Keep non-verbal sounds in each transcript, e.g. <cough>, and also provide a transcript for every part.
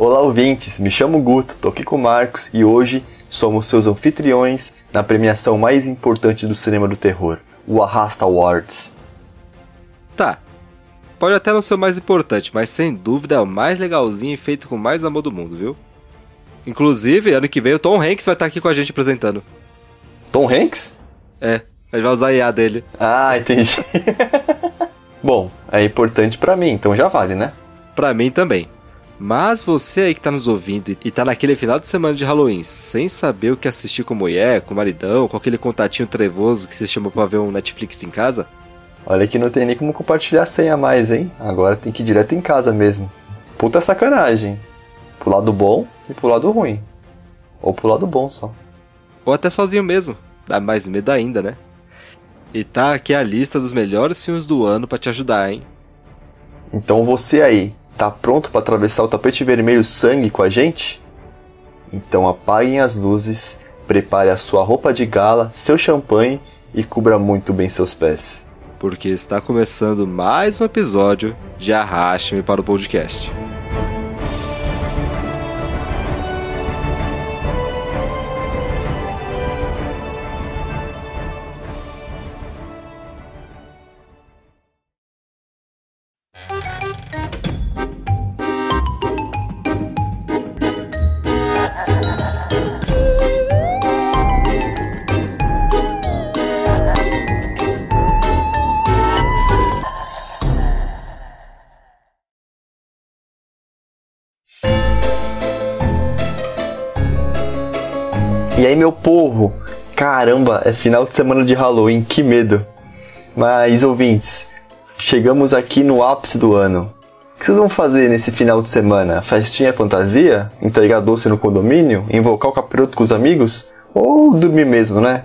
Olá, ouvintes. Me chamo Guto, tô aqui com o Marcos e hoje somos seus anfitriões na premiação mais importante do cinema do terror, o Arrasta Awards. Tá. Pode até não ser o mais importante, mas sem dúvida é o mais legalzinho e feito com mais amor do mundo, viu? Inclusive, ano que vem o Tom Hanks vai estar aqui com a gente apresentando. Tom Hanks? É, ele vai usar a IA dele. Ah, entendi. <laughs> Bom, é importante pra mim, então já vale, né? Pra mim também. Mas você aí que tá nos ouvindo e tá naquele final de semana de Halloween, sem saber o que assistir com mulher, com maridão, com aquele contatinho trevoso que você chamou pra ver um Netflix em casa, Olha que não tem nem como compartilhar a senha mais, hein? Agora tem que ir direto em casa mesmo. Puta sacanagem. Pro lado bom e pro lado ruim. Ou pro lado bom só. ou até sozinho mesmo, dá mais medo ainda, né? E tá aqui a lista dos melhores filmes do ano pra te ajudar, hein? Então você aí, tá pronto pra atravessar o tapete vermelho sangue com a gente? Então apaguem as luzes, prepare a sua roupa de gala, seu champanhe e cubra muito bem seus pés. Porque está começando mais um episódio de Arraste-me para o podcast. Meu povo? Caramba, é final de semana de Halloween, que medo. Mas, ouvintes, chegamos aqui no ápice do ano. O que vocês vão fazer nesse final de semana? Festinha fantasia? Entregar doce no condomínio? Invocar o capiroto com os amigos? Ou dormir mesmo, né?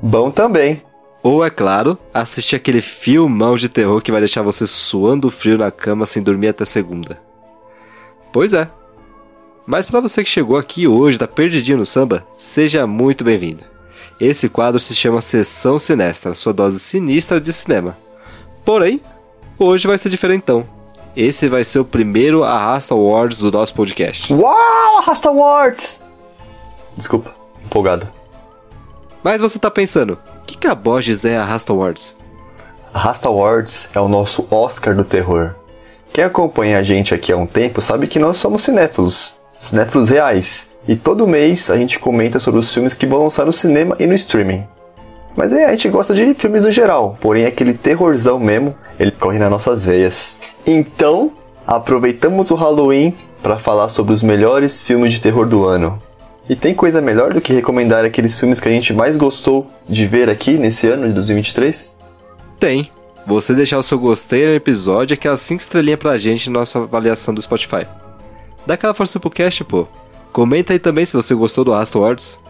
Bom também. Ou, é claro, assistir aquele filmão de terror que vai deixar você suando frio na cama sem dormir até segunda. Pois é. Mas para você que chegou aqui hoje, tá perdidinho no samba, seja muito bem-vindo. Esse quadro se chama Sessão Sinestra, sua dose sinistra de cinema. Porém, hoje vai ser diferentão. Esse vai ser o primeiro Arrasta Awards do nosso podcast. Uau, Arrasta Awards! Desculpa, empolgado. Mas você tá pensando, o que, que a Borges é Arrasta Awards? Arrasta Awards é o nosso Oscar do terror. Quem acompanha a gente aqui há um tempo sabe que nós somos cinéfilos, cinéfilos reais, e todo mês a gente comenta sobre os filmes que vão lançar no cinema e no streaming. Mas é, a gente gosta de filmes no geral, porém aquele terrorzão mesmo, ele corre nas nossas veias. Então, aproveitamos o Halloween para falar sobre os melhores filmes de terror do ano. E tem coisa melhor do que recomendar aqueles filmes que a gente mais gostou de ver aqui nesse ano de 2023? Tem. Você deixar o seu gostei no episódio e aquelas 5 estrelinhas pra gente na nossa avaliação do Spotify. Dá aquela força pro cast, pô. Comenta aí também se você gostou do Arrasta Awards.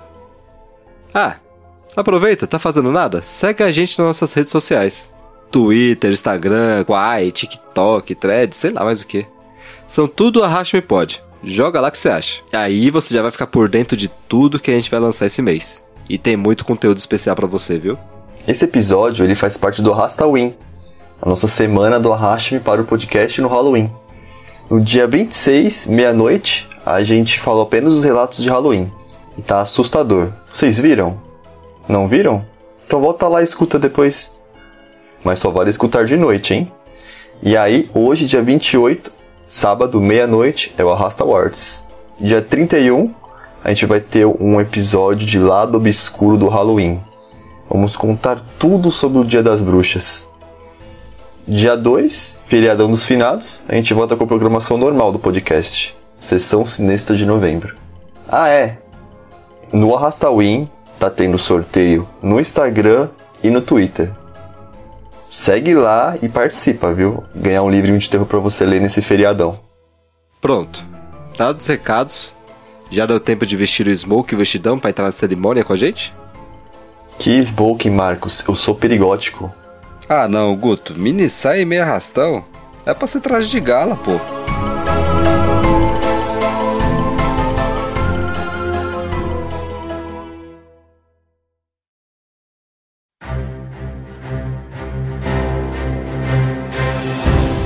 Ah, aproveita, tá fazendo nada? Segue a gente nas nossas redes sociais. Twitter, Instagram, Quai, TikTok, Thread, sei lá mais o que. São tudo Arraste Me Pode. Joga lá que você acha. Aí você já vai ficar por dentro de tudo que a gente vai lançar esse mês. E tem muito conteúdo especial pra você, viu? Esse episódio ele faz parte do Arrasta Win, a nossa semana do Arraste-me para o podcast no Halloween. No dia 26, meia-noite, a gente falou apenas os relatos de Halloween. E tá assustador. Vocês viram? Não viram? Então volta lá e escuta depois. Mas só vale escutar de noite, hein? E aí, hoje, dia 28, sábado, meia-noite, é o Arrasta Awards. Dia 31, a gente vai ter um episódio de Lado Obscuro do Halloween. Vamos contar tudo sobre o Dia das Bruxas. Dia 2, feriadão dos finados, a gente volta com a programação normal do podcast. Sessão sinistra de novembro. Ah, é. No Arrasta Win tá tendo sorteio no Instagram e no Twitter. Segue lá e participa, viu? Ganhar um livrinho de terror pra você ler nesse feriadão. Pronto. Dados os recados. Já deu tempo de vestir o smoke e o vestidão pra entrar na cerimônia com a gente? Que smoking, Marcos. Eu sou perigótico. Ah não, Guto. Mini saia e meio arrastão. É pra ser traje de gala, pô.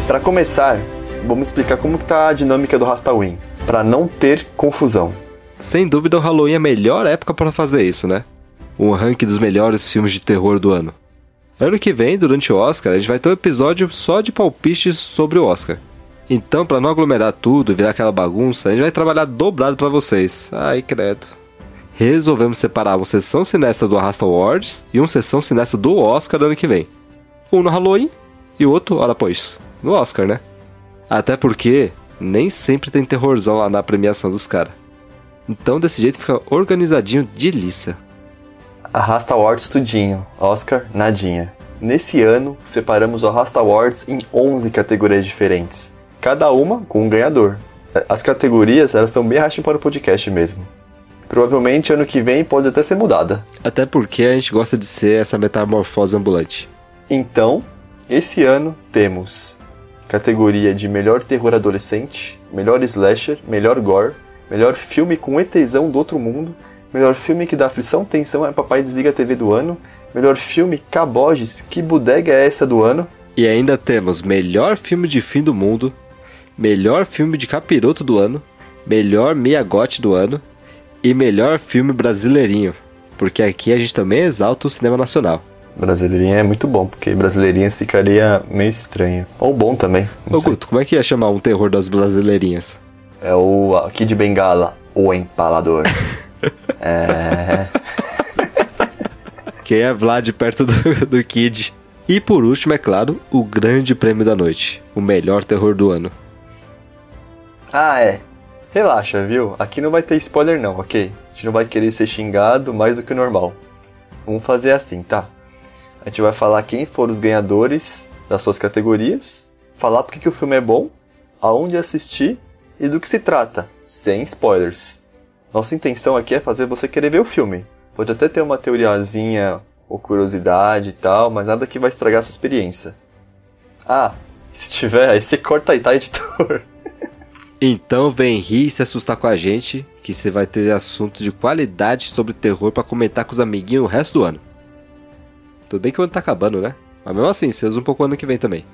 Para começar, vamos explicar como que tá a dinâmica do Halloween, para não ter confusão. Sem dúvida, o Halloween é a melhor época para fazer isso, né? Um ranking dos melhores filmes de terror do ano. Ano que vem, durante o Oscar, a gente vai ter um episódio só de palpites sobre o Oscar. Então, para não aglomerar tudo virar aquela bagunça, a gente vai trabalhar dobrado para vocês. Ai, credo. Resolvemos separar uma sessão cinestra do Arrasta Awards e uma sessão cinestra do Oscar ano que vem. Um no Halloween e o outro, ora pois, no Oscar, né? Até porque nem sempre tem terrorzão lá na premiação dos caras. Então desse jeito fica organizadinho de liça. Arrasta Awards tudinho, Oscar nadinha. Nesse ano, separamos o Arrasta Awards em 11 categorias diferentes, cada uma com um ganhador. As categorias elas são bem racham para o podcast mesmo. Provavelmente ano que vem pode até ser mudada. Até porque a gente gosta de ser essa metamorfose ambulante. Então, esse ano temos categoria de melhor terror adolescente, melhor slasher, melhor gore, melhor filme com ETzão do outro mundo, melhor filme que dá aflição, tensão é Papai Desliga a TV do ano, melhor filme Caboges, que bodega é essa do ano? E ainda temos melhor filme de fim do mundo, melhor filme de capiroto do ano, melhor Miyagote do ano e melhor filme brasileirinho, porque aqui a gente também exalta o cinema nacional. Brasileirinha é muito bom, porque brasileirinhas ficaria meio estranho. Ou bom também. Ô Guto, como é que ia chamar um terror das brasileirinhas? É o aqui de Bengala, o empalador. <laughs> é. Quem é Vlad perto do, do Kid? E por último, é claro, o grande prêmio da noite, o melhor terror do ano. Ah, é. Relaxa, viu? Aqui não vai ter spoiler não, ok? A gente não vai querer ser xingado mais do que o normal. Vamos fazer assim, tá? A gente vai falar quem foram os ganhadores das suas categorias, falar porque que o filme é bom, aonde assistir e do que se trata, sem spoilers. Nossa intenção aqui é fazer você querer ver o filme. Pode até ter uma teoriazinha ou curiosidade e tal, mas nada que vai estragar a sua experiência. Ah, se tiver, aí você corta aí, tá, editor? <laughs> Então vem rir e se assustar com a gente, que você vai ter assuntos de qualidade sobre terror para comentar com os amiguinhos o resto do ano. Tudo bem que o ano tá acabando, né? Mas mesmo assim, você usa um pouco ano que vem também.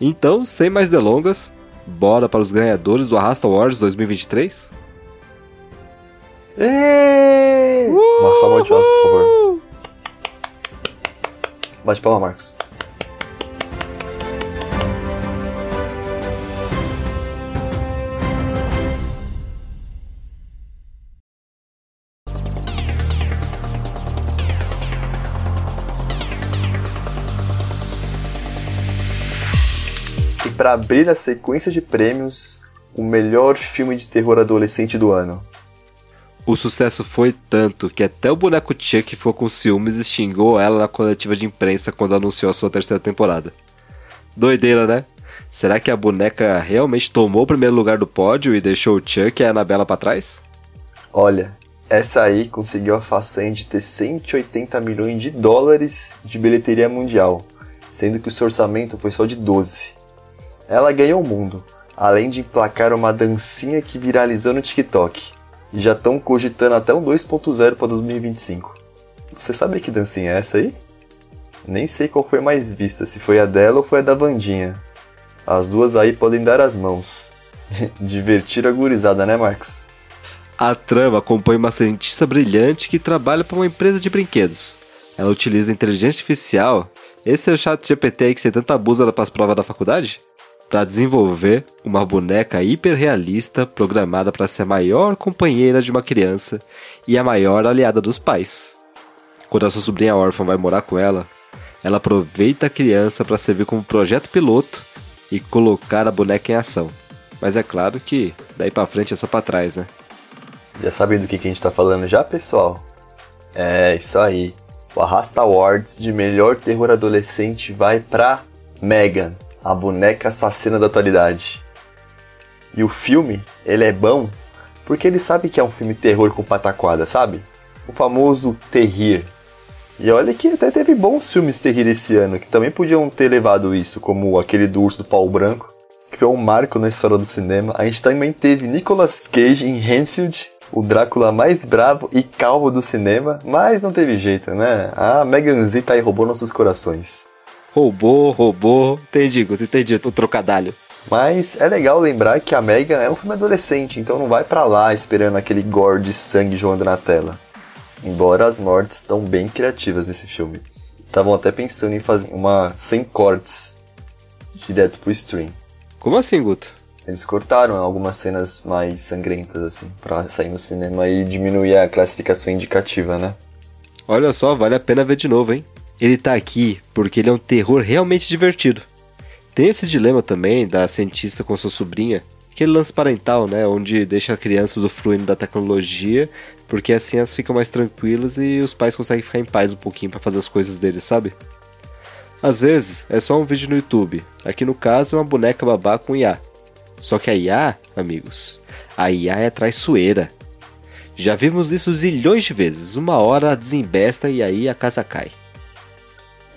Então, sem mais delongas, bora para os ganhadores do Arrasta Awards 2023? Êêêê! Uma salva de palmas, por favor. Bate palma, Marcos. E para abrir a sequência de prêmios, o melhor filme de terror adolescente do ano. O sucesso foi tanto que até o boneco Chuck ficou com ciúmes e xingou ela na coletiva de imprensa quando anunciou a sua terceira temporada. Doideira, né? Será que a boneca realmente tomou o primeiro lugar do pódio e deixou o Chuck e a Anabela para trás? Olha, essa aí conseguiu a façanha de ter 180 milhões de dólares de bilheteria mundial, sendo que o seu orçamento foi só de 12. Ela ganhou o mundo, além de emplacar uma dancinha que viralizou no TikTok. E já estão cogitando até um 2.0 para 2025. Você sabe que dancinha é essa aí? Nem sei qual foi mais vista, se foi a dela ou foi a da Vandinha. As duas aí podem dar as mãos. <laughs> Divertir a gurizada, né, Marcos? A trama acompanha uma cientista brilhante que trabalha para uma empresa de brinquedos. Ela utiliza inteligência artificial. Esse é o chat GPT aí que você tanto abusa para as provas da faculdade? Para desenvolver uma boneca hiperrealista programada para ser a maior companheira de uma criança e a maior aliada dos pais. Quando a sua sobrinha órfã vai morar com ela, ela aproveita a criança para servir como projeto piloto e colocar a boneca em ação. Mas é claro que daí para frente é só para trás, né? Já sabem do que, que a gente tá falando já, pessoal? É, isso aí. O Arrasta Awards de melhor terror adolescente vai pra Megan, a boneca assassina da atualidade. E o filme, ele é bom porque ele sabe que é um filme terror com pataquada, sabe? O famoso terrir. E olha que até teve bons filmes terrir esse ano, que também podiam ter levado isso, como aquele do Urso do Pau Branco, que foi um marco na história do cinema. A gente também teve Nicolas Cage em Renfield, o Drácula mais bravo e calvo do cinema, mas não teve jeito, né? A Megan Z tá aí roubou nossos corações. Roubou, roubou. Entendi, Guto, entendi o trocadilho. Mas é legal lembrar que a Megan é um filme adolescente, então não vai para lá esperando aquele gore de sangue joando na tela. Embora as mortes estão bem criativas nesse filme. Estavam até pensando em fazer uma sem cortes direto pro stream. Como assim, Guto? Eles cortaram algumas cenas mais sangrentas, assim, pra sair no cinema e diminuir a classificação indicativa, né? Olha só, vale a pena ver de novo, hein? Ele tá aqui porque ele é um terror realmente divertido. Tem esse dilema também da cientista com sua sobrinha, aquele lance parental, né? Onde deixa a criança usufruindo da tecnologia, porque assim elas ficam mais tranquilas e os pais conseguem ficar em paz um pouquinho para fazer as coisas deles, sabe? Às vezes é só um vídeo no YouTube. Aqui no caso é uma boneca babá com IA. Só que a IA, amigos, a IA é traiçoeira. Já vimos isso zilhões de vezes. Uma hora desembesta e aí a casa cai.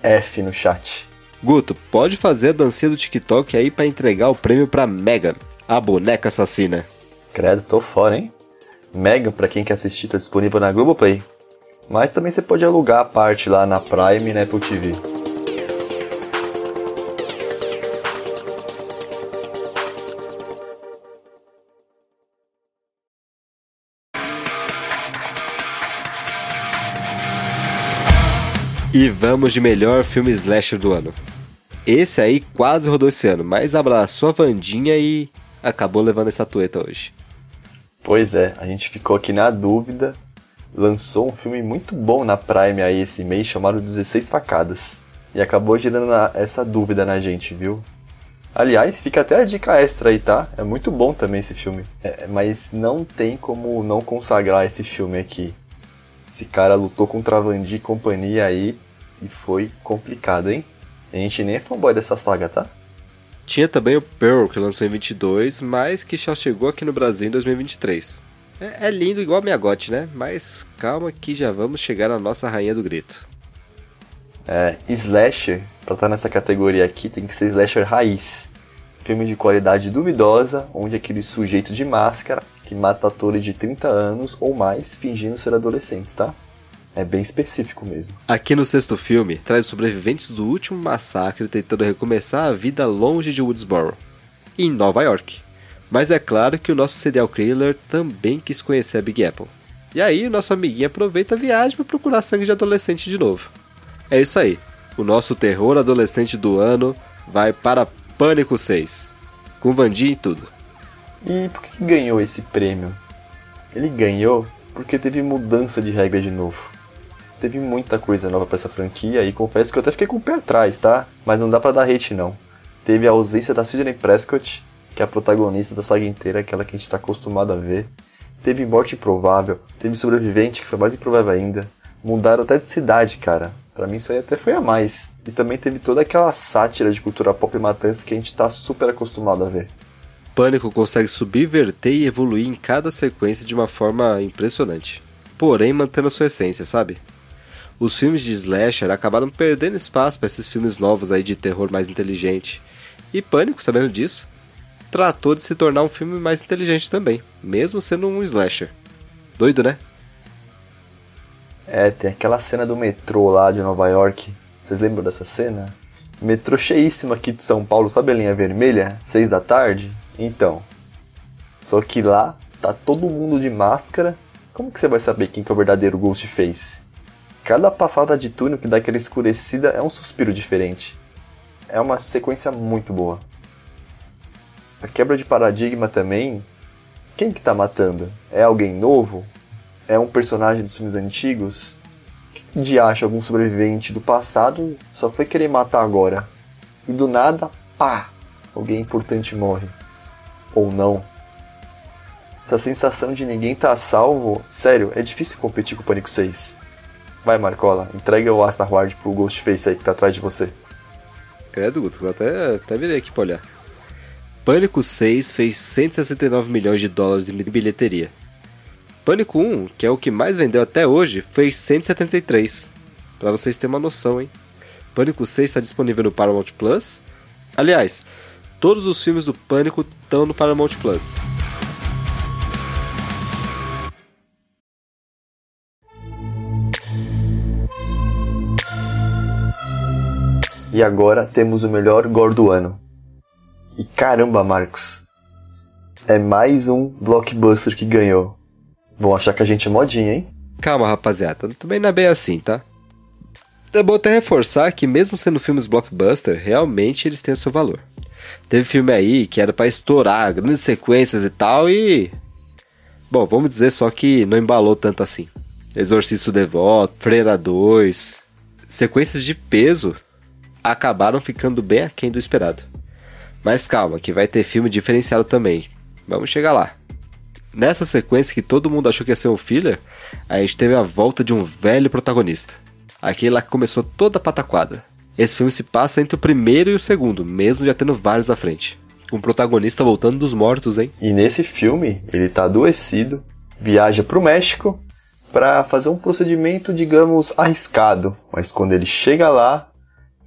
F no chat. Guto, pode fazer a dancinha do TikTok aí para entregar o prêmio pra Megan, a boneca assassina. Credo, tô fora, hein? Megan, pra quem quer assistir, tá disponível na Globoplay. Mas também você pode alugar a parte lá na Prime na Apple TV. E vamos de melhor filme slasher do ano. Esse aí quase rodou esse ano, mas abraçou a Vandinha e acabou levando essa tueta hoje. Pois é, a gente ficou aqui na dúvida. Lançou um filme muito bom na Prime aí esse mês chamado 16 Facadas. E acabou gerando essa dúvida na gente, viu? Aliás, fica até a dica extra aí, tá? É muito bom também esse filme. É, mas não tem como não consagrar esse filme aqui. Esse cara lutou contra a Vandi e companhia aí e foi complicado, hein? A gente nem é fanboy dessa saga, tá? Tinha também o Pearl, que lançou em 22, mas que só chegou aqui no Brasil em 2023. É, é lindo igual a minha gote, né? Mas calma que já vamos chegar na nossa rainha do grito. É, slasher, pra estar nessa categoria aqui, tem que ser slasher raiz. Filme de qualidade duvidosa, onde aquele sujeito de máscara que mata atores de 30 anos ou mais fingindo ser adolescentes, tá? É bem específico mesmo. Aqui no sexto filme, traz sobreviventes do último massacre tentando recomeçar a vida longe de Woodsboro, em Nova York. Mas é claro que o nosso serial killer também quis conhecer a Big Apple. E aí, nosso amiguinho aproveita a viagem para procurar sangue de adolescente de novo. É isso aí. O nosso terror adolescente do ano vai para Pânico 6. Com Vandinha e tudo. E por que ganhou esse prêmio? Ele ganhou porque teve mudança de regra de novo. Teve muita coisa nova para essa franquia e confesso que eu até fiquei com o pé atrás, tá? Mas não dá para dar hate não. Teve a ausência da Sidney Prescott, que é a protagonista da saga inteira, aquela que a gente está acostumado a ver. Teve morte improvável, teve sobrevivente, que foi mais improvável ainda. Mudaram até de cidade, cara. Para mim isso aí até foi a mais. E também teve toda aquela sátira de cultura pop e matança que a gente tá super acostumado a ver. Pânico consegue subverter e evoluir em cada sequência de uma forma impressionante. Porém, mantendo a sua essência, sabe? Os filmes de slasher acabaram perdendo espaço para esses filmes novos aí de terror mais inteligente. E Pânico, sabendo disso, tratou de se tornar um filme mais inteligente também, mesmo sendo um slasher. Doido, né? É, tem aquela cena do metrô lá de Nova York. Vocês lembram dessa cena? Metrô cheíssimo aqui de São Paulo, sabe a linha vermelha? Seis da tarde? Então. Só que lá tá todo mundo de máscara. Como que você vai saber quem que é o verdadeiro Ghostface? Cada passada de túnel que dá aquela escurecida é um suspiro diferente. É uma sequência muito boa. A quebra de paradigma também. Quem que tá matando? É alguém novo? É um personagem dos filmes antigos? Que de acha algum sobrevivente do passado só foi querer matar agora? E do nada, pá! Alguém importante morre ou não. Essa sensação de ninguém tá salvo, sério, é difícil competir com o Pânico 6. Vai, Marcola, entrega o Astar Ward pro Ghostface aí que tá atrás de você. Credo, Guto, até, até virei aqui pra olhar. Pânico 6 fez 169 milhões de dólares em bilheteria. Pânico 1, que é o que mais vendeu até hoje, fez 173. Para vocês terem uma noção, hein? Pânico 6 está disponível no Paramount Plus. Aliás, Todos os filmes do Pânico estão no Paramount Plus. E agora temos o melhor gore do ano. E caramba, Marcos. É mais um blockbuster que ganhou. Vão achar que a gente é modinha, hein? Calma, rapaziada. Também não é bem assim, tá? É bom até reforçar que mesmo sendo filmes blockbuster, realmente eles têm o seu valor. Teve filme aí que era para estourar, grandes sequências e tal, e. Bom, vamos dizer só que não embalou tanto assim. Exorcista Devoto, Freira 2. Sequências de peso acabaram ficando bem aquém do esperado. Mas calma, que vai ter filme diferenciado também. Vamos chegar lá. Nessa sequência que todo mundo achou que ia ser um filler, a gente teve a volta de um velho protagonista. Aquele lá que começou toda pataquada. Esse filme se passa entre o primeiro e o segundo, mesmo já tendo vários à frente. Um protagonista voltando dos mortos, hein? E nesse filme, ele tá adoecido, viaja pro México para fazer um procedimento, digamos, arriscado. Mas quando ele chega lá,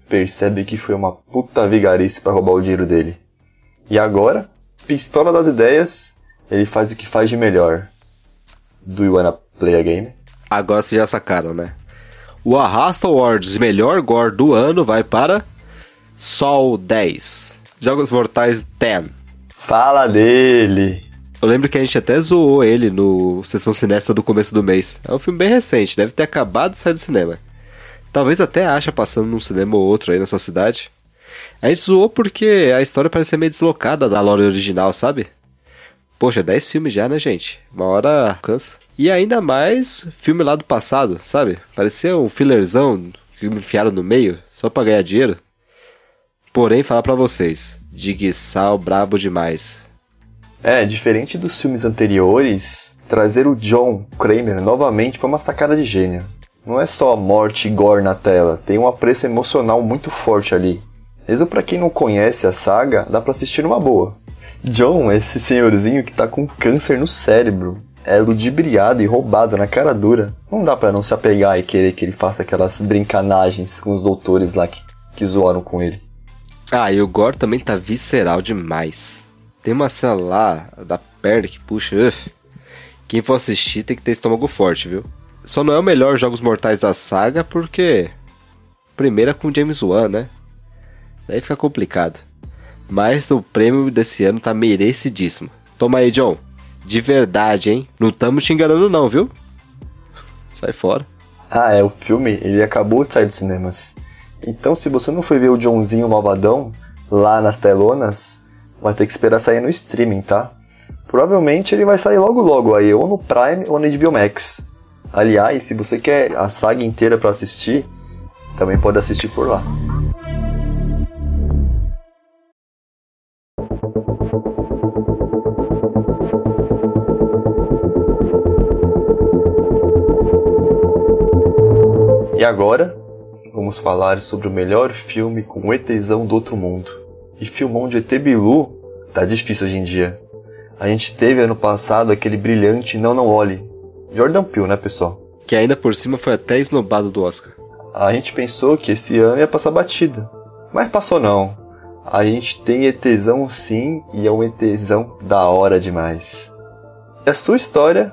percebe que foi uma puta vigarice para roubar o dinheiro dele. E agora, pistola das ideias, ele faz o que faz de melhor. Do you wanna play a game? Agora vocês já sacaram, né? O Arrasta Awards melhor gore do ano vai para Sol 10. Jogos Mortais 10. Fala dele! Eu lembro que a gente até zoou ele no Sessão Sinesta do começo do mês. É um filme bem recente, deve ter acabado de sair do cinema. Talvez até acha passando num cinema ou outro aí na sua cidade. A gente zoou porque a história parece meio deslocada da lore original, sabe? Poxa, 10 filmes já, né, gente? Uma hora cansa. E ainda mais filme lá do passado, sabe? Parecia um fillerzão que me enfiaram no meio só pra ganhar dinheiro. Porém, falar pra vocês, Digsal brabo demais. É, diferente dos filmes anteriores, trazer o John Kramer novamente foi uma sacada de gênio. Não é só morte e gore na tela, tem um apreço emocional muito forte ali. Mesmo para quem não conhece a saga, dá para assistir numa boa. John é esse senhorzinho que tá com câncer no cérebro, é ludibriado e roubado na cara dura. Não dá para não se apegar e querer que ele faça aquelas brincanagens com os doutores lá que, que zoaram com ele. Ah, e o gore também tá visceral demais. Tem uma cena lá da perna que puxa. Uf. Quem for assistir tem que ter estômago forte, viu? Só não é o melhor Jogos Mortais da saga porque. Primeiro é com James Wan, né? Daí fica complicado. Mas o prêmio desse ano tá merecidíssimo. Toma aí, John. De verdade, hein? Não estamos te enganando não, viu? Sai fora. Ah, é, o filme, ele acabou de sair dos cinemas. Então, se você não foi ver o Johnzinho Malvadão lá nas telonas, vai ter que esperar sair no streaming, tá? Provavelmente ele vai sair logo logo aí, ou no Prime ou no HBO Max. Aliás, se você quer a saga inteira para assistir, também pode assistir por lá. E agora, vamos falar sobre o melhor filme com o ETzão do outro mundo. E filmão de ET Bilu tá difícil hoje em dia. A gente teve ano passado aquele brilhante Não Não Olhe. Jordan Peele, né, pessoal? Que ainda por cima foi até esnobado do Oscar. A gente pensou que esse ano ia passar batida. Mas passou não. A gente tem ETzão sim e é um ETzão da hora demais. E a sua história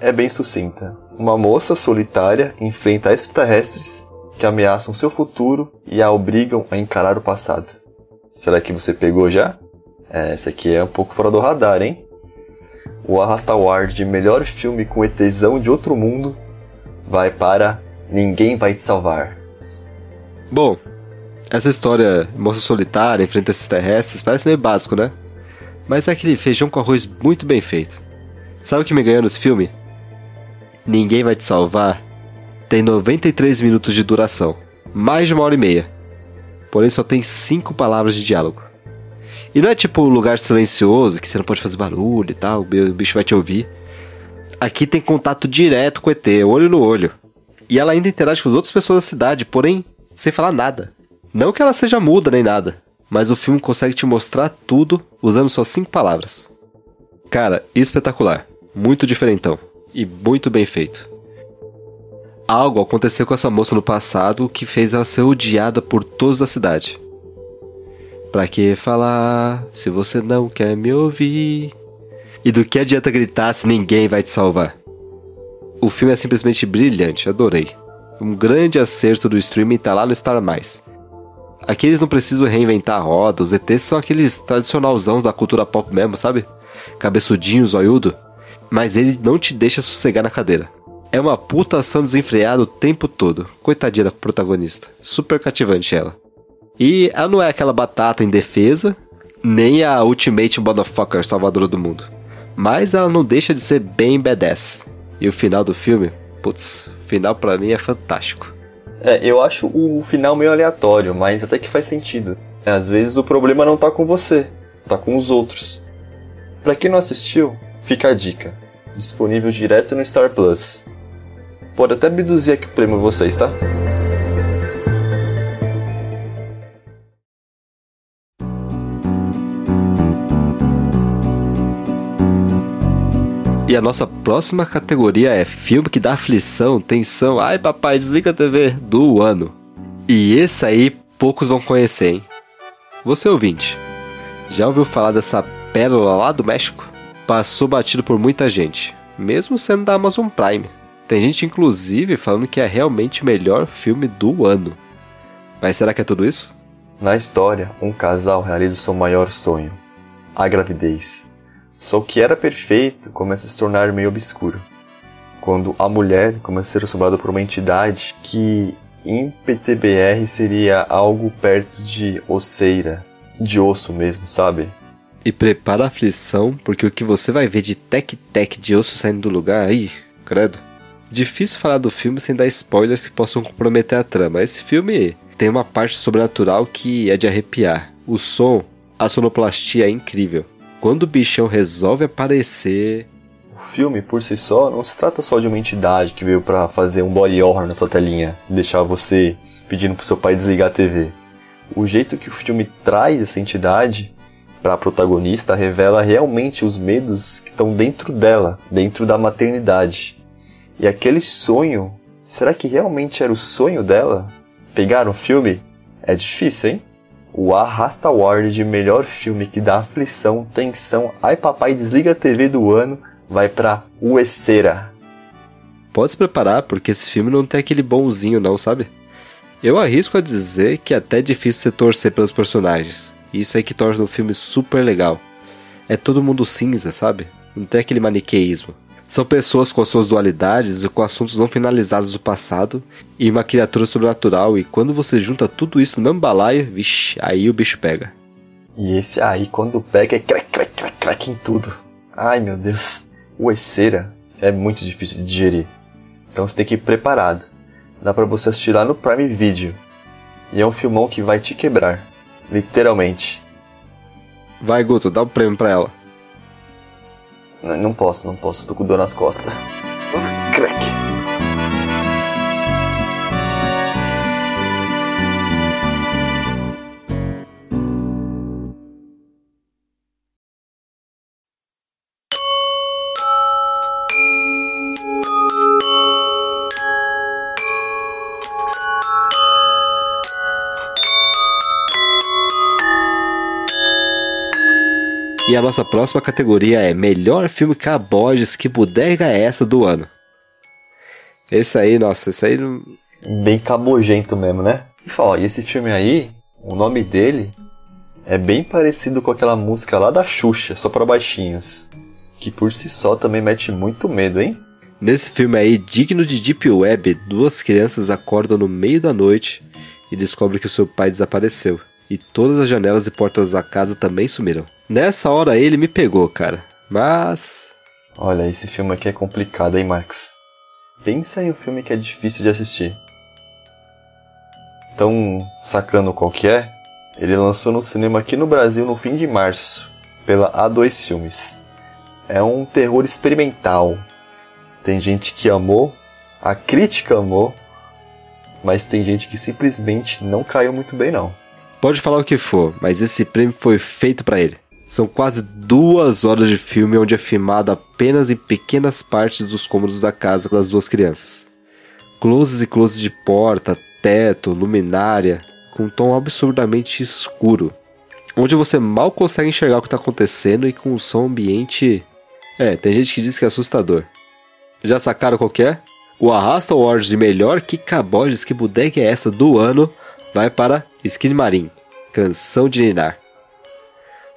é bem sucinta. Uma moça solitária enfrenta extraterrestres que ameaçam seu futuro e a obrigam a encarar o passado. Será que você pegou já? É, esse aqui é um pouco fora do radar, hein? O Arrasta Award de melhor filme com ETzão de outro mundo vai para Ninguém Vai Te Salvar. Bom, essa história, moça solitária, enfrenta esses terrestres, parece meio básico, né? Mas é aquele feijão com arroz muito bem feito. Sabe o que me ganhou nesse filme? Ninguém Vai Te Salvar tem 93 minutos de duração, mais de uma hora e meia. Porém, só tem cinco palavras de diálogo. E não é tipo um lugar silencioso que você não pode fazer barulho e tal, o bicho vai te ouvir. Aqui tem contato direto com o ET, olho no olho. E ela ainda interage com as outras pessoas da cidade, porém, sem falar nada. Não que ela seja muda nem nada, mas o filme consegue te mostrar tudo usando só cinco palavras. Cara, espetacular. Muito diferentão. E muito bem feito. Algo aconteceu com essa moça no passado que fez ela ser odiada por todos da cidade. Pra que falar se você não quer me ouvir? E do que adianta gritar se ninguém vai te salvar? O filme é simplesmente brilhante, adorei. Um grande acerto do streaming tá lá no Star Mais. Aqui eles não precisam reinventar roda, os ETs são aqueles tradicionalzão da cultura pop mesmo, sabe? Cabeçudinho, zoiudo. Mas ele não te deixa sossegar na cadeira. É uma puta ação desenfreada o tempo todo. Coitadinha da protagonista. Super cativante ela. E ela não é aquela batata indefesa, nem a Ultimate Motherfucker salvadora do mundo. Mas ela não deixa de ser bem badass. E o final do filme, putz, o final pra mim é fantástico. É, eu acho o final meio aleatório, mas até que faz sentido. Às vezes o problema não tá com você, tá com os outros. Pra quem não assistiu, fica a dica. Disponível direto no Star Plus. Pode até abduzir aqui o prêmio vocês, tá? E a nossa próxima categoria é filme que dá aflição, tensão, ai papai, desliga a TV, do ano. E esse aí poucos vão conhecer, hein? Você ouvinte, já ouviu falar dessa pérola lá do México? Passou batido por muita gente, mesmo sendo da Amazon Prime. Tem gente inclusive falando que é realmente o melhor filme do ano. Mas será que é tudo isso? Na história, um casal realiza o seu maior sonho: a gravidez. Só o que era perfeito começa a se tornar meio obscuro. Quando a mulher começa a ser assombrada por uma entidade que em PTBR seria algo perto de osseira, de osso mesmo, sabe? E prepara a aflição, porque o que você vai ver de tec-tec de osso saindo do lugar aí, credo. Difícil falar do filme sem dar spoilers que possam comprometer a trama. Esse filme tem uma parte sobrenatural que é de arrepiar. O som, a sonoplastia é incrível. Quando o bichão resolve aparecer. O filme, por si só, não se trata só de uma entidade que veio para fazer um body horror na sua telinha e deixar você pedindo pro seu pai desligar a TV. O jeito que o filme traz essa entidade para a protagonista revela realmente os medos que estão dentro dela, dentro da maternidade. E aquele sonho, será que realmente era o sonho dela? Pegar um filme? É difícil, hein? o Arrasta Award de melhor filme que dá aflição, tensão, ai papai desliga a TV do ano, vai pra Uecera. Pode se preparar, porque esse filme não tem aquele bonzinho não, sabe? Eu arrisco a dizer que é até difícil você torcer pelos personagens. Isso é que torna o filme super legal. É todo mundo cinza, sabe? Não tem aquele maniqueísmo. São pessoas com suas dualidades e com assuntos não finalizados do passado e uma criatura sobrenatural. E quando você junta tudo isso no mesmo balaio, vixe, aí o bicho pega. E esse aí, quando pega, é crack, crack, crack, crack em tudo. Ai meu Deus. O Eceira é muito difícil de digerir. Então você tem que ir preparado. Dá pra você assistir lá no Prime Video. E é um filmão que vai te quebrar. Literalmente. Vai, Guto, dá um prêmio pra ela. Não posso, não posso, tô com dor nas costas. Crack. E a nossa próxima categoria é Melhor Filme Caboges, que bodega é essa do ano? Esse aí, nossa, esse aí... Não... Bem cabogento mesmo, né? E fala, e esse filme aí, o nome dele é bem parecido com aquela música lá da Xuxa, só para baixinhos. Que por si só também mete muito medo, hein? Nesse filme aí, digno de Deep Web, duas crianças acordam no meio da noite e descobrem que o seu pai desapareceu. E todas as janelas e portas da casa também sumiram. Nessa hora ele me pegou, cara. Mas. Olha, esse filme aqui é complicado, hein, Marcos? Pensa em um filme que é difícil de assistir. Tão sacando qual que é? Ele lançou no cinema aqui no Brasil no fim de março, pela A2 Filmes. É um terror experimental. Tem gente que amou, a crítica amou, mas tem gente que simplesmente não caiu muito bem não. Pode falar o que for, mas esse prêmio foi feito para ele. São quase duas horas de filme onde é filmado apenas em pequenas partes dos cômodos da casa das duas crianças. Closes e closes de porta, teto, luminária, com um tom absurdamente escuro, onde você mal consegue enxergar o que está acontecendo e com um som ambiente. É, tem gente que diz que é assustador. Já sacaram qual é? O Arrasta Awards de melhor que cabodes que bodega é essa do ano vai para Skin Marin, Canção de Ninar.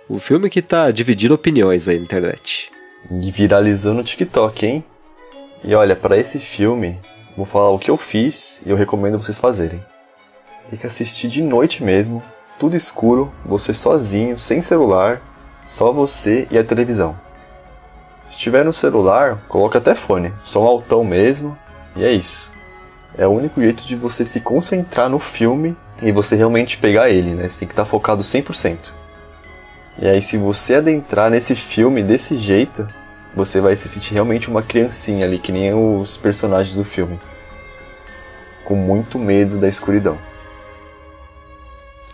O filme que tá dividindo opiniões aí na internet. E viralizou no TikTok, hein? E olha, para esse filme, vou falar o que eu fiz e eu recomendo vocês fazerem. Tem que assistir de noite mesmo, tudo escuro, você sozinho, sem celular, só você e a televisão. Se tiver no celular, coloca até fone, som altão mesmo, e é isso. É o único jeito de você se concentrar no filme e você realmente pegar ele, né? Você tem que estar focado 100%. E aí, se você adentrar nesse filme desse jeito, você vai se sentir realmente uma criancinha ali, que nem os personagens do filme. Com muito medo da escuridão.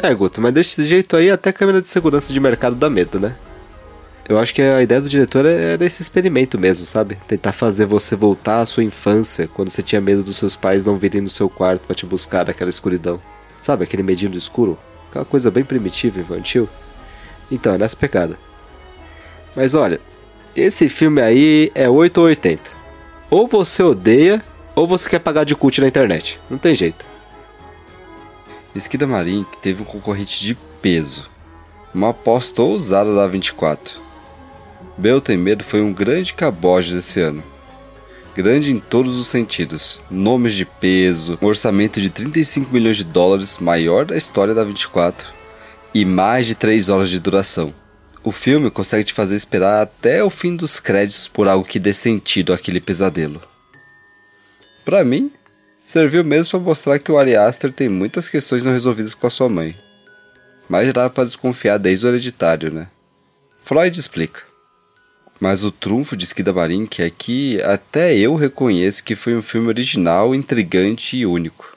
É, Guto, mas desse jeito aí até a câmera de segurança de mercado dá medo, né? Eu acho que a ideia do diretor era esse experimento mesmo, sabe? Tentar fazer você voltar à sua infância, quando você tinha medo dos seus pais não virem no seu quarto para te buscar daquela escuridão. Sabe, aquele medinho do escuro? Aquela coisa bem primitiva, infantil. Então, é nessa pegada. Mas olha, esse filme aí é 8 ou 80. Ou você odeia, ou você quer pagar de cult na internet. Não tem jeito. Esquida Marim teve um concorrente de peso. Uma aposta ousada da 24. Bel Tem Medo foi um grande caboge desse ano. Grande em todos os sentidos. Nomes de peso, um orçamento de 35 milhões de dólares, maior da história da 24, e mais de 3 horas de duração. O filme consegue te fazer esperar até o fim dos créditos por algo que dê sentido àquele pesadelo. Para mim, serviu mesmo para mostrar que o Ari Aster tem muitas questões não resolvidas com a sua mãe. Mas dava para desconfiar desde o hereditário, né? Freud explica. Mas o trunfo de Skida Marink é que até eu reconheço que foi um filme original, intrigante e único.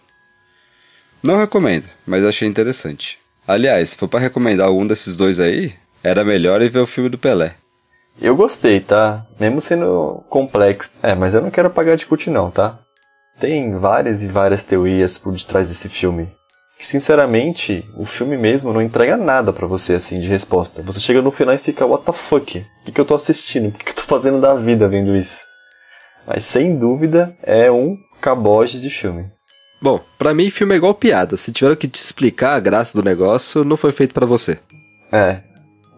Não recomendo, mas achei interessante. Aliás, se for para recomendar algum desses dois aí, era melhor ir ver o filme do Pelé. Eu gostei, tá? Mesmo sendo complexo. É, mas eu não quero pagar de cut não, tá? Tem várias e várias teorias por detrás desse filme que sinceramente o filme mesmo não entrega nada para você assim de resposta. Você chega no final e fica, what the fuck? O que, que eu tô assistindo? O que, que eu tô fazendo da vida vendo isso? Mas sem dúvida é um caboge de filme. Bom, para mim filme é igual piada. Se tiveram que te explicar a graça do negócio, não foi feito para você. É.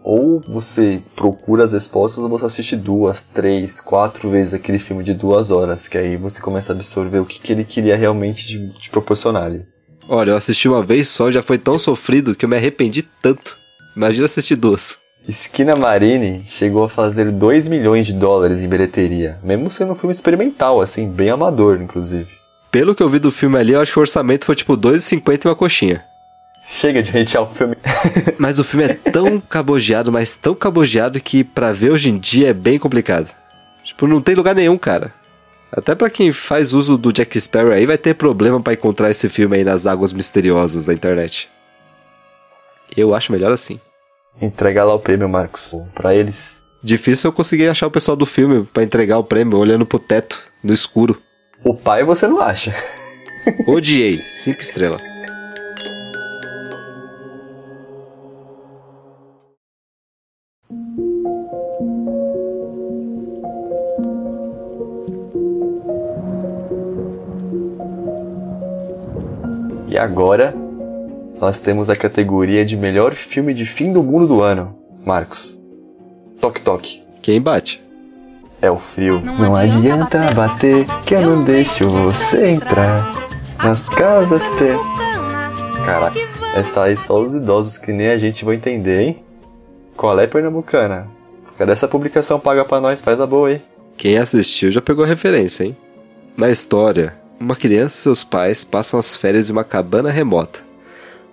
Ou você procura as respostas ou você assiste duas, três, quatro vezes aquele filme de duas horas, que aí você começa a absorver o que, que ele queria realmente te, te proporcionar ali. Olha, eu assisti uma vez só, já foi tão sofrido que eu me arrependi tanto. Imagina assistir duas. Esquina Marine chegou a fazer 2 milhões de dólares em bilheteria, mesmo sendo um filme experimental, assim, bem amador, inclusive. Pelo que eu vi do filme ali, eu acho que o orçamento foi tipo 2,50 e uma coxinha. Chega de hatear o filme. <laughs> mas o filme é tão cabogeado, mas tão cabogeado que pra ver hoje em dia é bem complicado. Tipo, não tem lugar nenhum, cara. Até para quem faz uso do Jack Sparrow aí vai ter problema para encontrar esse filme aí nas águas misteriosas da internet. Eu acho melhor assim. Entregar lá o prêmio, Marcos, para eles. Difícil eu conseguir achar o pessoal do filme para entregar o prêmio olhando pro teto, no escuro. O pai você não acha. <laughs> Odiei, cinco estrelas. E agora, nós temos a categoria de melhor filme de fim do mundo do ano. Marcos. Toque toque. Quem bate? É o frio. Não, não adianta, adianta bater, que eu não deixo você entrar nas casas per... Caraca, essa aí só os idosos que nem a gente vão entender, hein? Qual é, Pernambucana? Cadê essa publicação paga pra nós? Faz a boa aí. Quem assistiu já pegou a referência, hein? Na história, uma criança e seus pais passam as férias em uma cabana remota.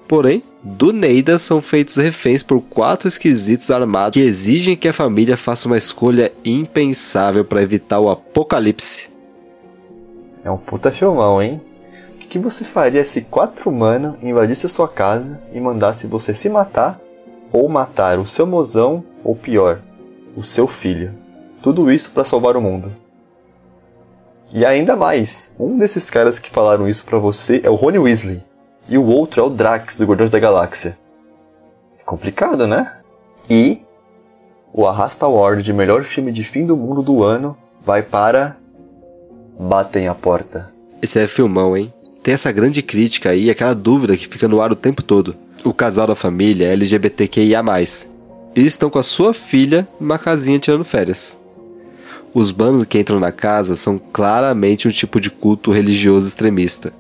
Porém, do Neida são feitos reféns por quatro esquisitos armados que exigem que a família faça uma escolha impensável para evitar o apocalipse. É um puta filmão, hein? O que, você faria se quatro humanos invadissem sua casa e mandasse você se matar ou matar o seu mozão ou pior, o seu filho? Tudo isso para salvar o mundo. E ainda mais, um desses caras que falaram isso para você é o Rony Weasley. E o outro é o Drax, do Guardiões da Galáxia. É complicado, né? E o Arrasta Award de melhor filme de fim do mundo do ano vai para Batem a Porta. Esse é filmão, hein? tem essa grande crítica aí, aquela dúvida que fica no ar o tempo todo. O casal da família é LGBTQIA+. E estão com a sua filha numa casinha tirando férias. Os bandos que entram na casa são claramente um tipo de culto religioso extremista.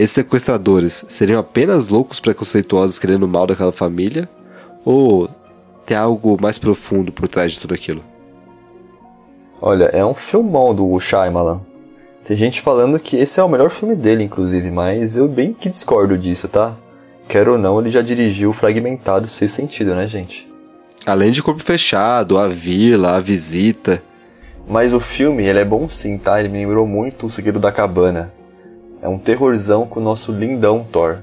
Esses sequestradores seriam apenas loucos preconceituosos querendo o mal daquela família? Ou tem algo mais profundo por trás de tudo aquilo? Olha, é um filmão do Shyamalan. Tem gente falando que esse é o melhor filme dele, inclusive, mas eu bem que discordo disso, tá? Quero ou não, ele já dirigiu Fragmentado Sem Sentido, né, gente? Além de Corpo Fechado, A Vila, A Visita. Mas o filme, ele é bom sim, tá? Ele me lembrou muito O Segredo da Cabana. É um terrorzão com o nosso lindão Thor.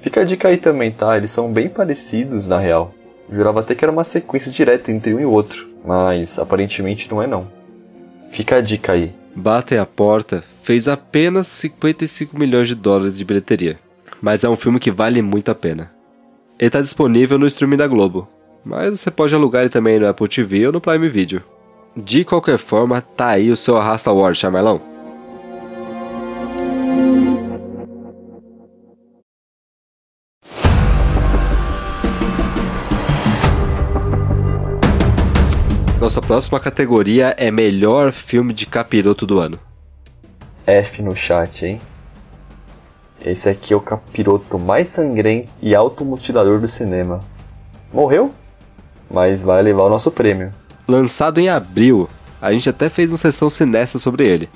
Fica a dica aí também, tá? Eles são bem parecidos, na real. jurava até que era uma sequência direta entre um e outro, mas aparentemente não é não. Fica a dica aí. Batem a Porta fez apenas 55 milhões de dólares de bilheteria, mas é um filme que vale muito a pena. Ele está disponível no streaming da Globo, mas você pode alugar ele também no Apple TV ou no Prime Video. De qualquer forma, tá aí o seu Arrasta Award, Chamarlão. Nossa próxima categoria é melhor filme de capiroto do ano. F no chat, hein? Esse aqui é o capiroto mais sangrento e automutilador do cinema. Morreu? Mas vai levar o nosso prêmio. Lançado em abril, a gente até fez uma sessão cinética sobre ele.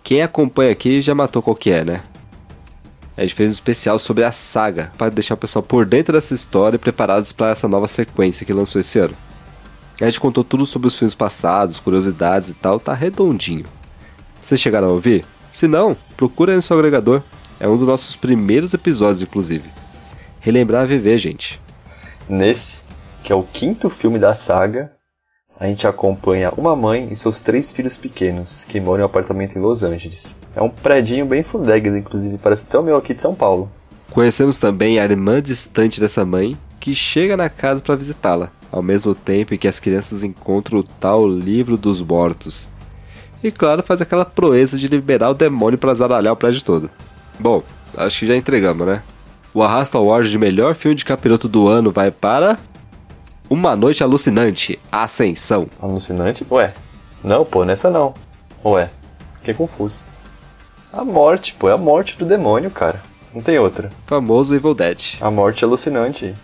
Quem acompanha aqui já matou qual que é, né? A gente fez um especial sobre a saga, para deixar o pessoal por dentro dessa história e preparados para essa nova sequência que lançou esse ano. A gente contou tudo sobre os filmes passados, curiosidades e tal, tá redondinho. Vocês chegaram a ouvir? Se não, procura aí no seu agregador. É um dos nossos primeiros episódios, inclusive. Relembrar a viver, gente. Nesse, que é o quinto filme da saga, a gente acompanha uma mãe e seus três filhos pequenos, que moram em um apartamento em Los Angeles. É um predinho bem fudegas, inclusive, parece até o meu aqui de São Paulo. Conhecemos também a irmã distante dessa mãe, que chega na casa para visitá-la ao mesmo tempo em que as crianças encontram o tal livro dos mortos. E claro, faz aquela proeza de liberar o demônio para zaralhar o prédio todo. Bom, acho que já entregamos, né? O Arrasta Award de melhor filme de capiroto do ano vai para. Uma Noite Alucinante Ascensão. Alucinante? Ué. Não, pô, nessa não. Ué. Fiquei confuso. A morte, pô, é a morte do demônio, cara. Não tem outra. Famoso Evil Dead. A morte alucinante.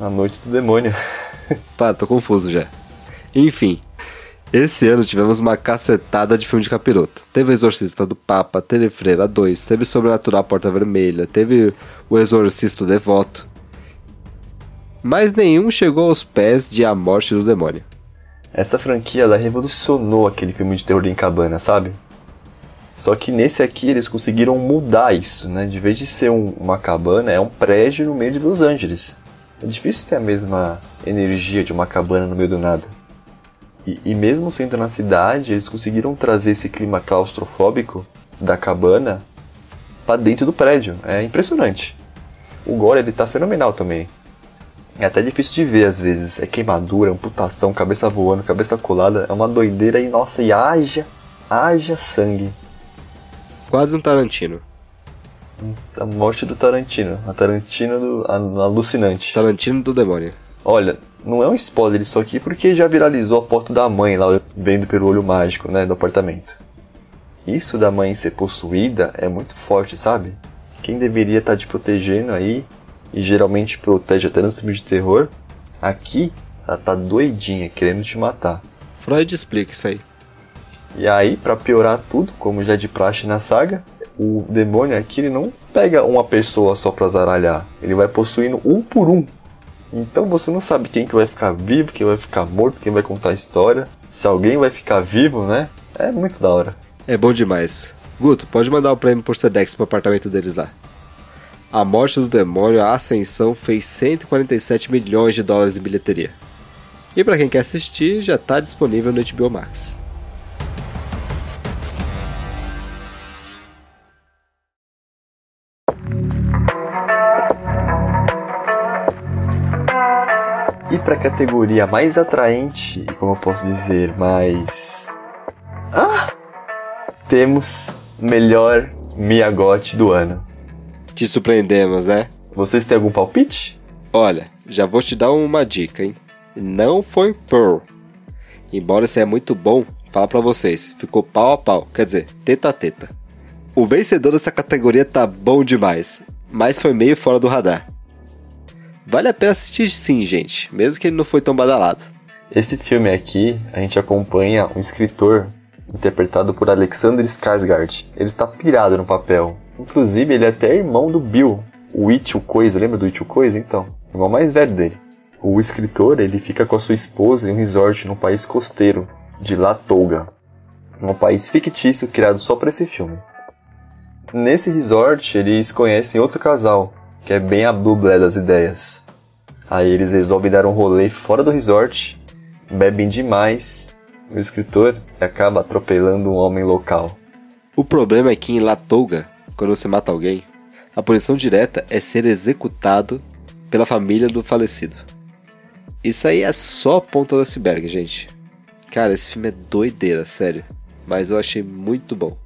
A Noite do Demônio. <laughs> Pá, tô confuso já. Enfim, esse ano tivemos uma cacetada de filme de capiroto. Teve o Exorcista do Papa, teve Freira 2, teve Sobrenatural Porta Vermelha, teve o Exorcista Devoto. Mas nenhum chegou aos pés de A Morte do Demônio. Essa franquia ela revolucionou aquele filme de terror em cabana, sabe? Só que nesse aqui eles conseguiram mudar isso, né? De vez de ser um, uma cabana, é um prédio no meio de Los Angeles. É difícil ter a mesma energia de uma cabana no meio do nada. E, e mesmo sendo na cidade, eles conseguiram trazer esse clima claustrofóbico da cabana para dentro do prédio. É impressionante. O gore ele tá fenomenal também. É até difícil de ver às vezes. É queimadura, amputação, cabeça voando, cabeça colada. É uma doideira e nossa, e haja, haja sangue. Quase um Tarantino. A morte do Tarantino. A Tarantino do a, alucinante. Tarantino do demônio. Olha, não é um spoiler isso aqui porque já viralizou a foto da mãe lá vendo pelo olho mágico, né, do apartamento. Isso da mãe ser possuída é muito forte, sabe? Quem deveria estar tá te protegendo aí e geralmente protege até no filme de terror, aqui ela tá doidinha querendo te matar. Freud explica isso aí. E aí, para piorar tudo, como já é de praxe na saga, o demônio aqui ele não pega uma pessoa só pra zaralhar. Ele vai possuindo um por um. Então você não sabe quem que vai ficar vivo, quem vai ficar morto, quem vai contar a história. Se alguém vai ficar vivo, né? É muito da hora. É bom demais. Guto, pode mandar o prêmio por Sedex pro apartamento deles lá. A Morte do Demônio, a Ascensão, fez 147 milhões de dólares em bilheteria. E para quem quer assistir, já está disponível no HBO Max. Para a categoria mais atraente, como eu posso dizer, mais. Ah! Temos melhor Miyagote do ano. Te surpreendemos, né? Vocês têm algum palpite? Olha, já vou te dar uma dica, hein? Não foi Pearl. Embora esse é muito bom, fala pra vocês, ficou pau a pau, quer dizer, teta a teta. O vencedor dessa categoria tá bom demais, mas foi meio fora do radar. Vale a pena assistir sim, gente, mesmo que ele não foi tão badalado. Esse filme aqui, a gente acompanha um escritor interpretado por Alexander Skarsgård. Ele tá pirado no papel. Inclusive, ele é até irmão do Bill, o Itchy Coisa, lembra do Itchy Coisa? Então, o irmão mais velho dele. O escritor, ele fica com a sua esposa em um resort num país costeiro, de Latouga. Um país fictício criado só para esse filme. Nesse resort, eles conhecem outro casal, que é bem a dublé das ideias. Aí eles resolvem dar um rolê fora do resort, bebem demais, o escritor acaba atropelando um homem local. O problema é que em Latouga, quando você mata alguém, a punição direta é ser executado pela família do falecido. Isso aí é só a ponta do iceberg, gente. Cara, esse filme é doideira, sério. Mas eu achei muito bom.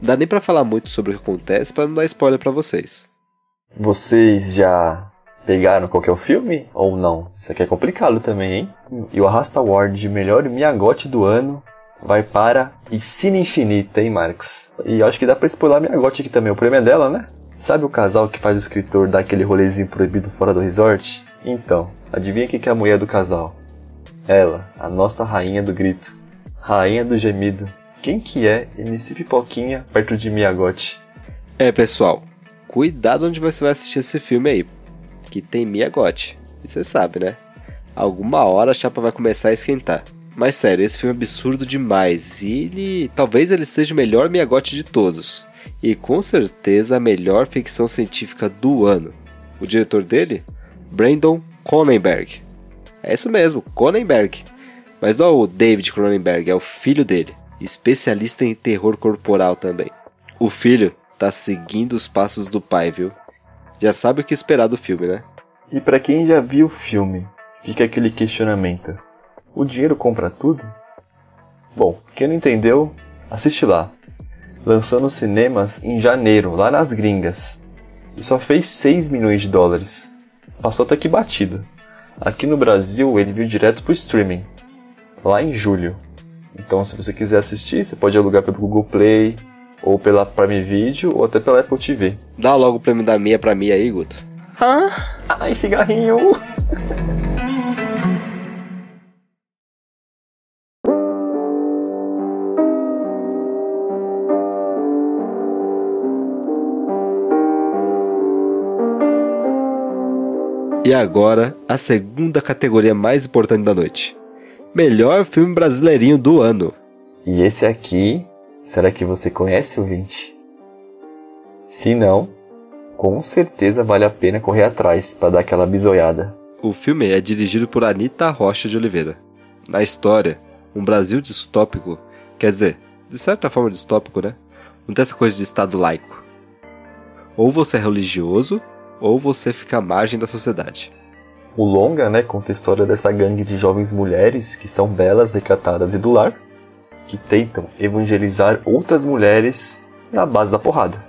Não dá nem pra falar muito sobre o que acontece para não dar spoiler para vocês. Vocês já pegaram qual é o filme ou não? Isso aqui é complicado também, hein? E o Arrasta Award de melhor Miyagote do ano vai para Cine Infinita, hein, Marcos? E acho que dá pra spoiler Miyagote aqui também. O prêmio é dela, né? Sabe o casal que faz o escritor dar aquele rolezinho proibido fora do resort? Então, adivinha quem que é a mulher do casal? Ela, a nossa rainha do grito. Rainha do gemido. Quem que é MC Pipoquinha perto de Miyagote? É, pessoal, cuidado onde você vai assistir esse filme aí, que tem Miyagote. E você sabe, né? Alguma hora a chapa vai começar a esquentar. Mas sério, esse filme é absurdo demais. E ele. Talvez ele seja o melhor Miyagote de todos. E com certeza a melhor ficção científica do ano. O diretor dele? Brandon Cronenberg. É isso mesmo, Cronenberg. Mas não é o David Cronenberg, é o filho dele, especialista em terror corporal também. O filho tá seguindo os passos do pai, viu? Já sabe o que esperar do filme, né? E para quem já viu o filme, fica aquele questionamento: o dinheiro compra tudo? Bom, quem não entendeu, assiste lá. Lançou nos cinemas em janeiro, lá nas gringas. E só fez 6 milhões de dólares. Passou até que batido. Aqui no Brasil ele viu direto pro streaming, lá em julho. Então se você quiser assistir, você pode alugar pelo Google Play, ou pela Prime Video, ou até pela Apple TV. Dá logo o prêmio da Mia pra mim aí, Guto. Ah, ai, cigarrinho! E agora, a segunda categoria mais importante da noite. Melhor filme brasileirinho do ano. E esse aqui, será que você conhece, ouvinte? Se não, com certeza vale a pena correr atrás para dar aquela bisoiada. O filme é dirigido por Anita Rocha de Oliveira. Na história, um Brasil distópico, quer dizer, de certa forma distópico, né? Não tem essa coisa de estado laico. Ou você é religioso, ou você fica à margem da sociedade. O longa, né, conta a história dessa gangue de jovens mulheres que são belas, recatadas e do lar, que tentam evangelizar outras mulheres na base da porrada.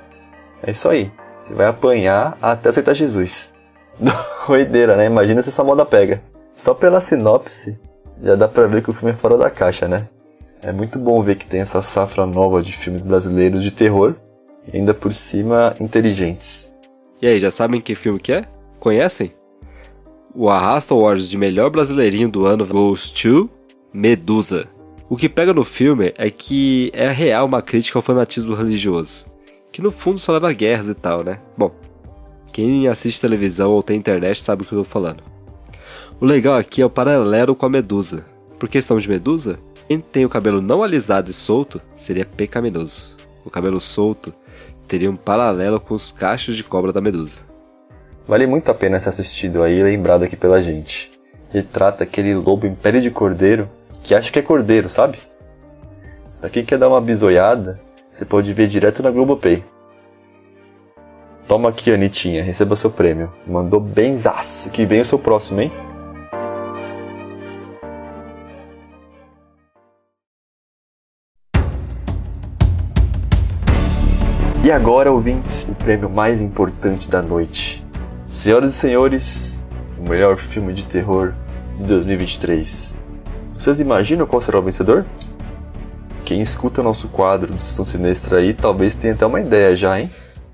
É isso aí. Você vai apanhar até aceitar Jesus. <laughs> Doideira, né? Imagina se essa moda pega. Só pela sinopse, já dá pra ver que o filme é fora da caixa, né? É muito bom ver que tem essa safra nova de filmes brasileiros de terror e ainda por cima inteligentes. E aí, já sabem que filme que é? Conhecem? O Arrasta Awards de melhor brasileirinho do ano goes to Medusa. O que pega no filme é que é real uma crítica ao fanatismo religioso, que no fundo só leva a guerras e tal, né? Bom, quem assiste televisão ou tem internet sabe o que eu tô falando. O legal aqui é o paralelo com a Medusa. Por questão de Medusa, quem tem o cabelo não alisado e solto seria pecaminoso. O cabelo solto teria um paralelo com os cachos de cobra da Medusa. Vale muito a pena ser assistido aí e lembrado aqui pela gente. Retrata aquele lobo em pele de cordeiro que acha que é cordeiro, sabe? Pra quem quer dar uma bisoiada, você pode ver direto na Globopay. Toma aqui, Anitinha, receba seu prêmio. Mandou benzaço, que vem o seu próximo, hein? E agora, ouvintes, o prêmio mais importante da noite. Senhoras e senhores, o melhor filme de terror de 2023. Vocês imaginam qual será o vencedor? Quem escuta o nosso quadro do Sessão Sinistra aí talvez tenha até uma ideia já, hein?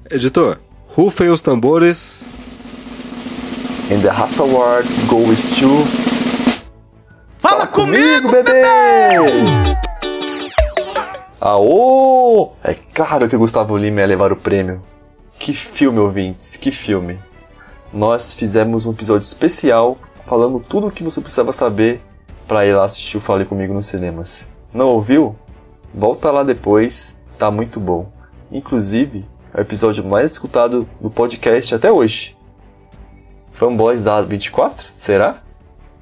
Editor, rufem os tambores. And the Hass Award goes to... Fala comigo, bebê! Aô! É claro que o Gustavo Lima ia levar o prêmio. Que filme, ouvintes, que filme. Nós fizemos um episódio especial falando tudo o que você precisava saber para ir lá assistir o Fale Comigo nos cinemas. Não ouviu? Volta lá depois, tá muito bom. Inclusive, é o episódio mais escutado do podcast até hoje. Fanboys da 24? Será?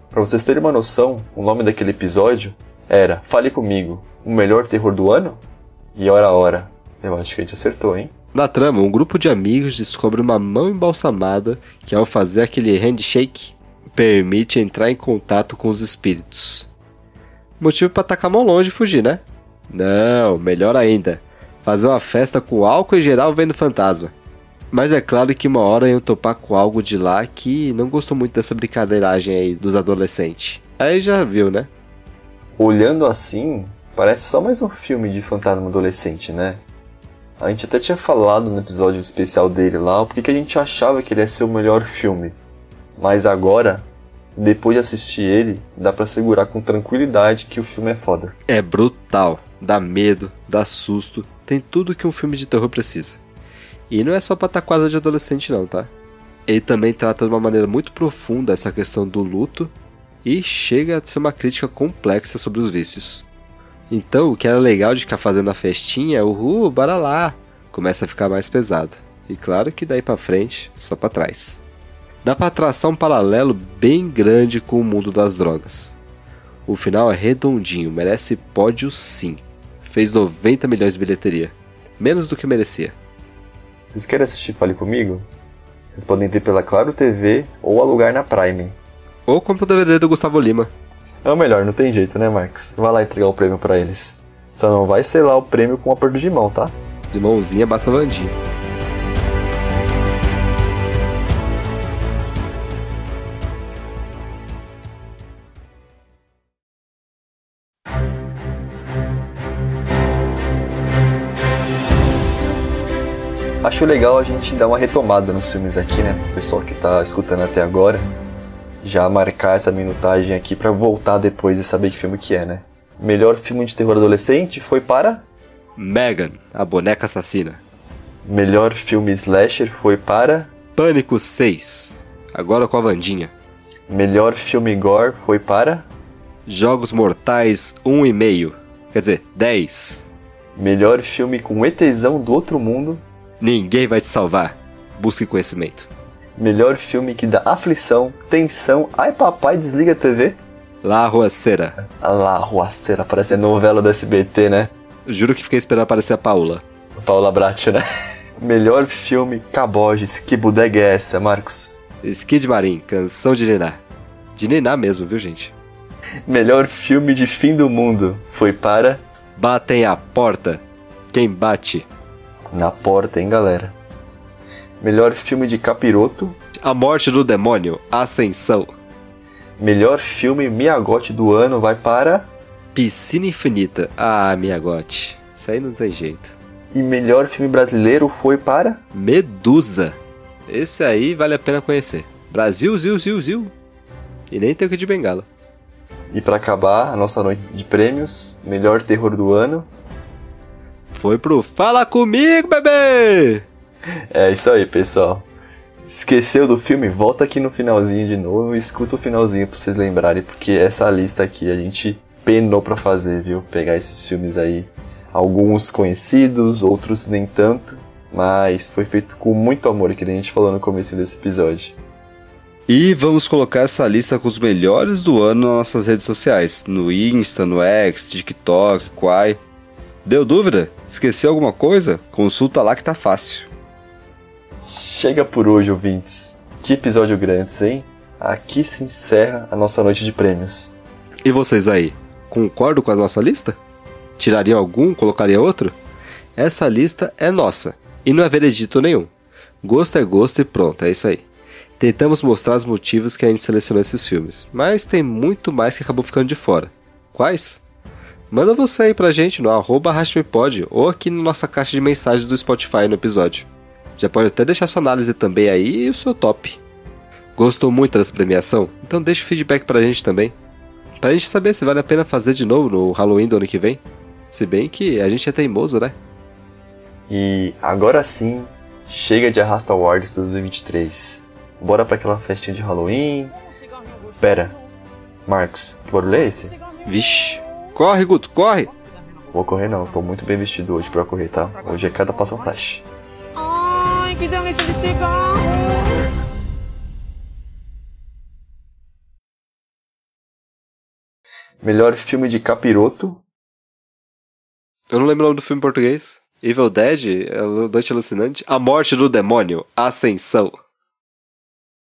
Para vocês terem uma noção, o nome daquele episódio era Fale Comigo, o melhor terror do ano? E ora ora, eu acho que a gente acertou, hein? Na trama, um grupo de amigos descobre uma mão embalsamada que, ao fazer aquele handshake, permite entrar em contato com os espíritos. Motivo para tacar mão longe e fugir, né? Não, melhor ainda, fazer uma festa com álcool e geral vendo fantasma. Mas é claro que uma hora iam topar com algo de lá que não gostou muito dessa brincadeiragem aí dos adolescentes. Aí já viu, né? Olhando assim, parece só mais um filme de fantasma adolescente, né? A gente até tinha falado no episódio especial dele lá o que a gente achava que ele ia ser o melhor filme. Mas agora, depois de assistir ele, dá para segurar com tranquilidade que o filme é foda. É brutal, dá medo, dá susto, tem tudo que um filme de terror precisa. E não é só pataquada de adolescente não, tá? Ele também trata de uma maneira muito profunda essa questão do luto e chega a ser uma crítica complexa sobre os vícios. Então, o que era legal de ficar fazendo a festinha, uhul, bora lá, começa a ficar mais pesado. E claro que daí para frente, só para trás. Dá para traçar um paralelo bem grande com o mundo das drogas. O final é redondinho, merece pódio sim. Fez 90 milhões de bilheteria, menos do que merecia. Vocês querem assistir Fale Comigo? Vocês podem ver pela Claro TV ou alugar na Prime. Ou compra o DVD do Gustavo Lima. É o melhor, não tem jeito, né, Marcos? Vai lá entregar o prêmio para eles. Só não vai lá o prêmio com um aperto de mão, tá? De mãozinha, basta vandinha. Acho legal a gente dar uma retomada nos filmes aqui, né? O pessoal que tá escutando até agora já marcar essa minutagem aqui para voltar depois e saber que filme que é, né? Melhor filme de terror adolescente foi para Megan, a boneca assassina. Melhor filme slasher foi para Pânico 6, agora com a Vandinha. Melhor filme gore foi para Jogos Mortais 1,5, quer dizer, 10. Melhor filme com ETzão do outro mundo. Ninguém vai te salvar. Busque conhecimento. Melhor filme que dá aflição, tensão. Ai papai, desliga a TV. La Ruaceira. A La Ruaceira, parece novela do SBT, né? Juro que fiquei esperando aparecer a Paula. Paula Brat, né? <laughs> Melhor filme, Caboges, que bodega é essa, Marcos? Skid Marim, canção de Niná. De Niná mesmo, viu, gente? Melhor filme de fim do mundo foi para. Batem a porta. Quem bate? Na porta, hein, galera? Melhor filme de capiroto. A Morte do Demônio, Ascensão. Melhor filme Miyagote do ano vai para. Piscina Infinita. Ah, Miyagote. Isso aí não tem jeito. E melhor filme brasileiro foi para. Medusa. Esse aí vale a pena conhecer. Brasil, Zil, Zil, Zil. E nem tem o que de bengala. E para acabar a nossa noite de prêmios, melhor terror do ano. Foi pro Fala Comigo, bebê! É isso aí, pessoal. Esqueceu do filme? Volta aqui no finalzinho de novo e escuta o finalzinho pra vocês lembrarem, porque essa lista aqui a gente penou pra fazer, viu? Pegar esses filmes aí, alguns conhecidos, outros nem tanto, mas foi feito com muito amor, que a gente falou no começo desse episódio. E vamos colocar essa lista com os melhores do ano nas nossas redes sociais, no Insta, no X, TikTok, Quai. Deu dúvida? Esqueceu alguma coisa? Consulta lá que tá fácil. Chega por hoje, ouvintes. Que episódio grande, hein? Aqui se encerra a nossa noite de prêmios. E vocês aí, concordam com a nossa lista? Tiraria algum, colocaria outro? Essa lista é nossa. E não é veredito nenhum. Gosto é gosto e pronto, é isso aí. Tentamos mostrar os motivos que a gente selecionou esses filmes, mas tem muito mais que acabou ficando de fora. Quais? Manda você aí pra gente no arroba Pod ou aqui na nossa caixa de mensagens do Spotify no episódio. Já pode até deixar sua análise também aí e o seu top. Gostou muito dessa premiação? Então deixa o feedback pra gente também. Pra gente saber se vale a pena fazer de novo no Halloween do ano que vem. Se bem que a gente é teimoso, né? E agora sim, chega de Arrasta Awards 2023. Bora pra aquela festinha de Halloween. Pera, Marcos, que barulho é esse? Vixe. Corre, Guto, corre! Vou correr não, tô muito bem vestido hoje pra correr, tá? Hoje é cada passo um flash. Ai, que delícia de cigarro! Melhor filme de capiroto. Eu não lembro o nome do filme em português. Evil Dead, é Noite Alucinante. A Morte do Demônio, Ascensão.